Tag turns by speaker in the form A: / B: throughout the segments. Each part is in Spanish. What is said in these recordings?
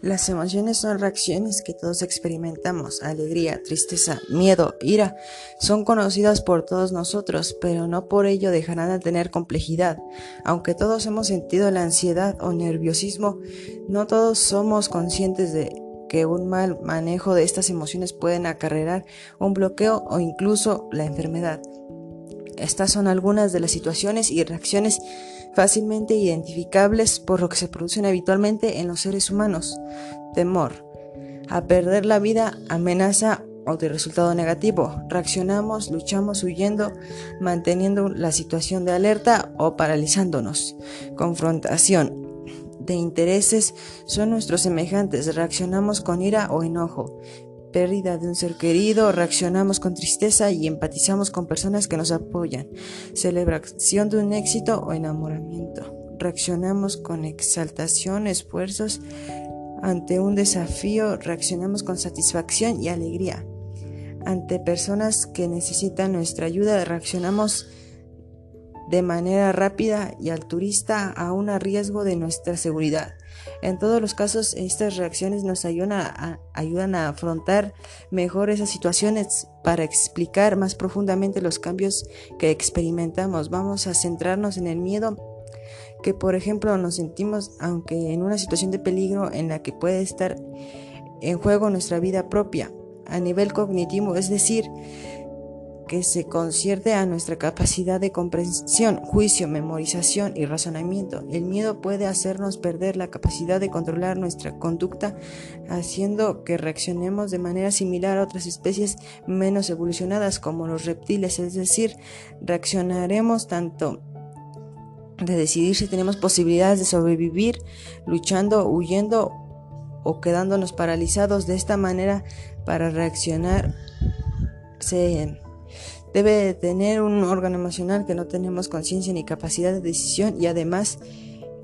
A: Las emociones son reacciones que todos experimentamos. Alegría, tristeza, miedo, ira. Son conocidas por todos nosotros, pero no por ello dejarán de tener complejidad. Aunque todos hemos sentido la ansiedad o nerviosismo, no todos somos conscientes de que un mal manejo de estas emociones pueden acarrear un bloqueo o incluso la enfermedad. Estas son algunas de las situaciones y reacciones fácilmente identificables por lo que se producen habitualmente en los seres humanos. Temor. A perder la vida, amenaza o de resultado negativo. Reaccionamos, luchamos huyendo, manteniendo la situación de alerta o paralizándonos. Confrontación de intereses son nuestros semejantes. Reaccionamos con ira o enojo pérdida de un ser querido, reaccionamos con tristeza y empatizamos con personas que nos apoyan. Celebración de un éxito o enamoramiento. Reaccionamos con exaltación, esfuerzos ante un desafío, reaccionamos con satisfacción y alegría. Ante personas que necesitan nuestra ayuda, reaccionamos de manera rápida y altruista a un riesgo de nuestra seguridad. En todos los casos, estas reacciones nos ayudan a, ayudan a afrontar mejor esas situaciones para explicar más profundamente los cambios que experimentamos. Vamos a centrarnos en el miedo que, por ejemplo, nos sentimos aunque en una situación de peligro en la que puede estar en juego nuestra vida propia a nivel cognitivo, es decir, que se concierte a nuestra capacidad de comprensión, juicio, memorización y razonamiento. El miedo puede hacernos perder la capacidad de controlar nuestra conducta, haciendo que reaccionemos de manera similar a otras especies menos evolucionadas como los reptiles, es decir, reaccionaremos tanto de decidir si tenemos posibilidades de sobrevivir, luchando, huyendo o quedándonos paralizados de esta manera para reaccionar se Debe tener un órgano emocional que no tenemos conciencia ni capacidad de decisión y además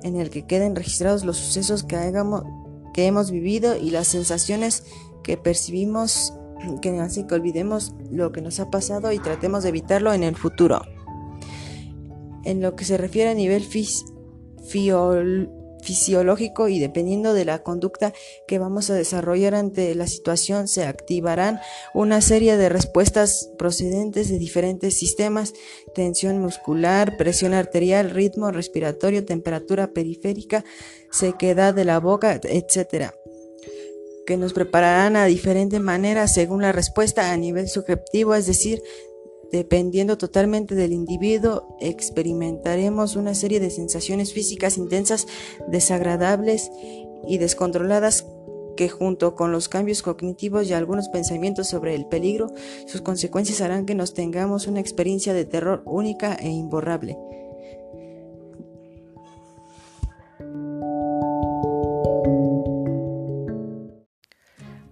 A: en el que queden registrados los sucesos que, que hemos vivido y las sensaciones que percibimos, que hace que olvidemos lo que nos ha pasado y tratemos de evitarlo en el futuro. En lo que se refiere a nivel físico, fisiológico y dependiendo de la conducta que vamos a desarrollar ante la situación se activarán una serie de respuestas procedentes de diferentes sistemas, tensión muscular, presión arterial, ritmo respiratorio, temperatura periférica, sequedad de la boca, etc que nos prepararán a diferente manera según la respuesta a nivel subjetivo, es decir, Dependiendo totalmente del individuo, experimentaremos una serie de sensaciones físicas intensas, desagradables y descontroladas que junto con los cambios cognitivos y algunos pensamientos sobre el peligro, sus consecuencias harán que nos tengamos una experiencia de terror única e imborrable.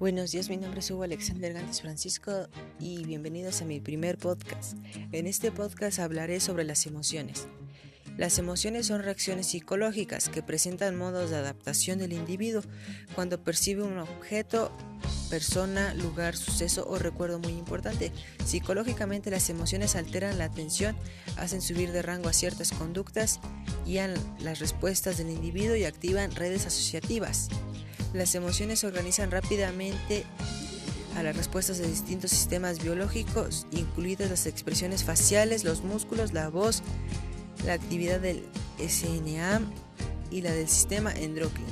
A: Buenos días, mi nombre es Hugo Alexander Gantes Francisco y bienvenidos a mi primer podcast. En este podcast hablaré sobre las emociones. Las emociones son reacciones psicológicas que presentan modos de adaptación del individuo cuando percibe un objeto, persona, lugar, suceso o recuerdo muy importante. Psicológicamente las emociones alteran la atención, hacen subir de rango a ciertas conductas, guían las respuestas del individuo y activan redes asociativas. Las emociones se organizan rápidamente a las respuestas de distintos sistemas biológicos, incluidas las expresiones faciales, los músculos, la voz, la actividad del SNA y la del sistema endocrino.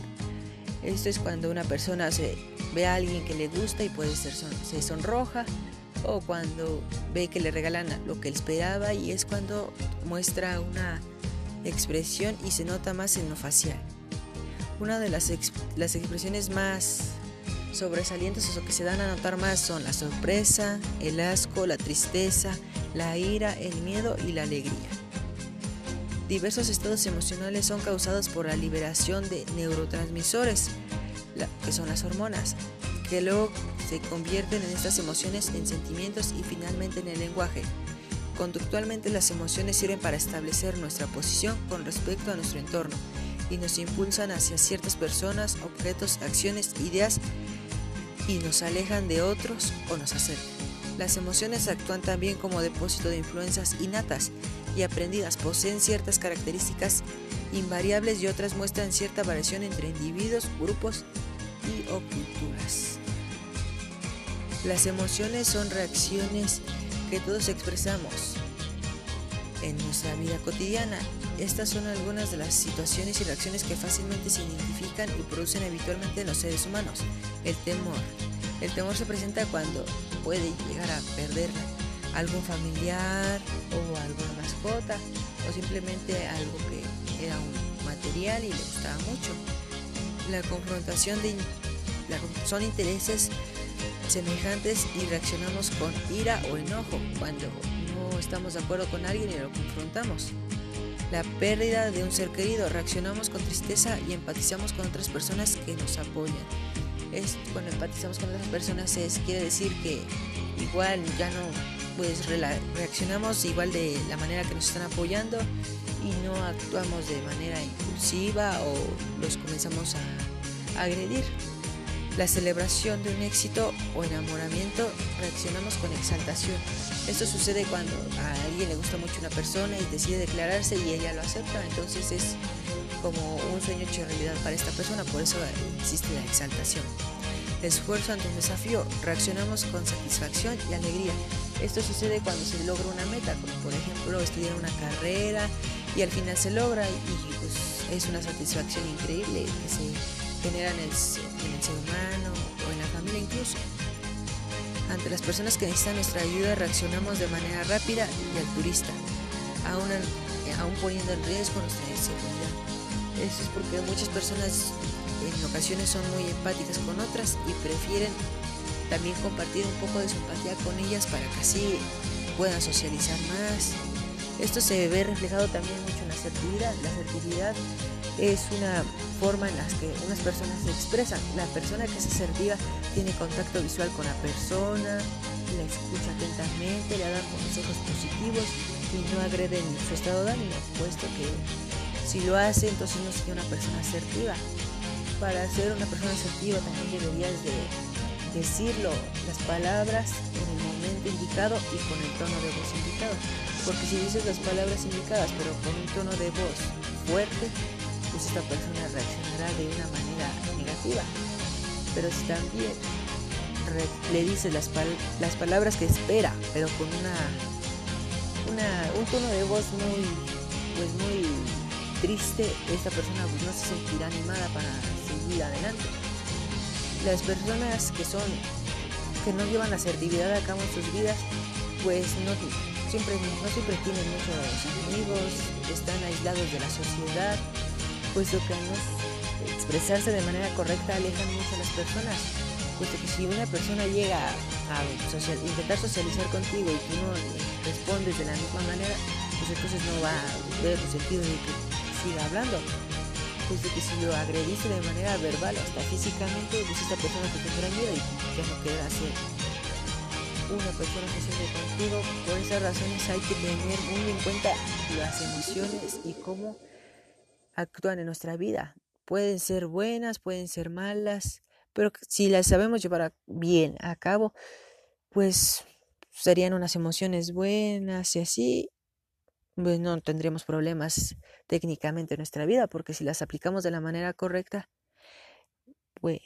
A: Esto es cuando una persona ve a alguien que le gusta y puede ser se sonroja o cuando ve que le regalan lo que esperaba y es cuando muestra una expresión y se nota más en lo facial. Una de las, expresiones más sobresalientes o que se dan a notar más son la sorpresa, el asco, la tristeza, la ira, el miedo y la alegría. Diversos estados emocionales son causados por la liberación de neurotransmisores, que son las hormonas, que luego se convierten en estas emociones en sentimientos y finalmente en el lenguaje. Conductualmente las emociones sirven para establecer nuestra posición con respecto a nuestro entorno y nos impulsan hacia ciertas personas, objetos, acciones, ideas y nos alejan de otros o nos acercan. Las emociones actúan también como depósito de influencias innatas y aprendidas, poseen ciertas características invariables y otras muestran cierta variación entre individuos, grupos o culturas. Las emociones son reacciones que todos expresamos en nuestra vida cotidiana. Estas son algunas de las situaciones y reacciones que fácilmente se identifican y producen habitualmente en los seres humanos. El temor. El temor se presenta cuando puede llegar a perder algún familiar o alguna mascota o simplemente algo que era un material y le gustaba mucho. La confrontación de son intereses semejantes y reaccionamos con ira o enojo cuando no estamos de acuerdo con alguien y lo confrontamos. La pérdida de un ser querido, reaccionamos con tristeza y empatizamos con otras personas que nos apoyan. Es, cuando empatizamos con otras personas es, quiere decir que igual ya no pues reaccionamos igual de la manera que nos están apoyando y no actuamos de manera impulsiva o los comenzamos a agredir. La celebración de un éxito o enamoramiento reaccionamos con exaltación. Esto sucede cuando a alguien le gusta mucho una persona y decide declararse y ella lo acepta, entonces es como un sueño hecho realidad para esta persona, por eso existe la exaltación. Esfuerzo ante un desafío, reaccionamos con satisfacción y alegría. Esto sucede cuando se logra una meta, como por ejemplo estudiar una carrera y al final se logra y pues, es una satisfacción increíble genera en el, en el ser humano o en la familia incluso. Ante las personas que necesitan nuestra ayuda reaccionamos de manera rápida y altruista, aún, aún poniendo en riesgo nuestra seguridad. Eso es porque muchas personas en ocasiones son muy empáticas con otras y prefieren también compartir un poco de su empatía con ellas para que así puedan socializar más. Esto se ve reflejado también mucho en la asertividad. La asertividad es una forma en la que unas personas se expresan. La persona que es asertiva tiene contacto visual con la persona, la escucha atentamente, le da consejos positivos y no agrede en su estado de ánimo, puesto que si lo hace entonces no sería una persona asertiva. Para ser una persona asertiva también deberías de decirlo las palabras en el momento indicado y con el tono de voz indicado. Porque si dices las palabras indicadas pero con un tono de voz fuerte, pues esta persona reaccionará de una manera negativa. Pero si también le dices las, palabras que espera, pero con una, un tono de voz muy, pues muy triste, esta persona pues no se sentirá animada para seguir adelante las personas que son que no llevan asertividad a cabo en sus vidas pues no siempre no siempre tienen muchos amigos están aislados de la sociedad puesto que no expresarse de manera correcta alejan mucho a las personas puesto que si una persona llega a intentar socializar contigo y tú no respondes de la misma manera pues entonces no va a ver el sentido de que siga hablando pues de que si lo agrediste de manera verbal o hasta físicamente, pues esta persona te tendrá miedo y ya no querrá ser una persona que se contigo. Por esas razones hay que tener muy en cuenta las emociones y cómo actúan en nuestra vida. Pueden ser buenas, pueden ser malas, pero si las sabemos llevar bien a cabo, pues serían unas emociones buenas y así, pues no tendríamos problemas técnicamente en nuestra vida, porque si las aplicamos de la manera correcta, pues,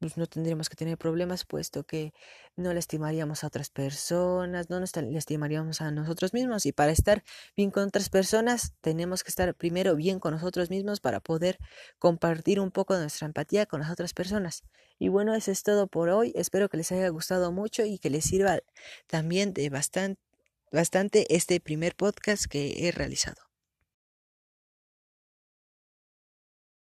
A: pues, no tendríamos que tener problemas, puesto que no lastimaríamos a otras personas, no nos lastimaríamos a nosotros mismos. Y para estar bien con otras personas, tenemos que estar primero bien con nosotros mismos para poder compartir un poco de nuestra empatía con las otras personas. Y bueno, eso es todo por hoy. Espero que les haya gustado mucho y que les sirva también de bastante bastante este primer podcast que he realizado.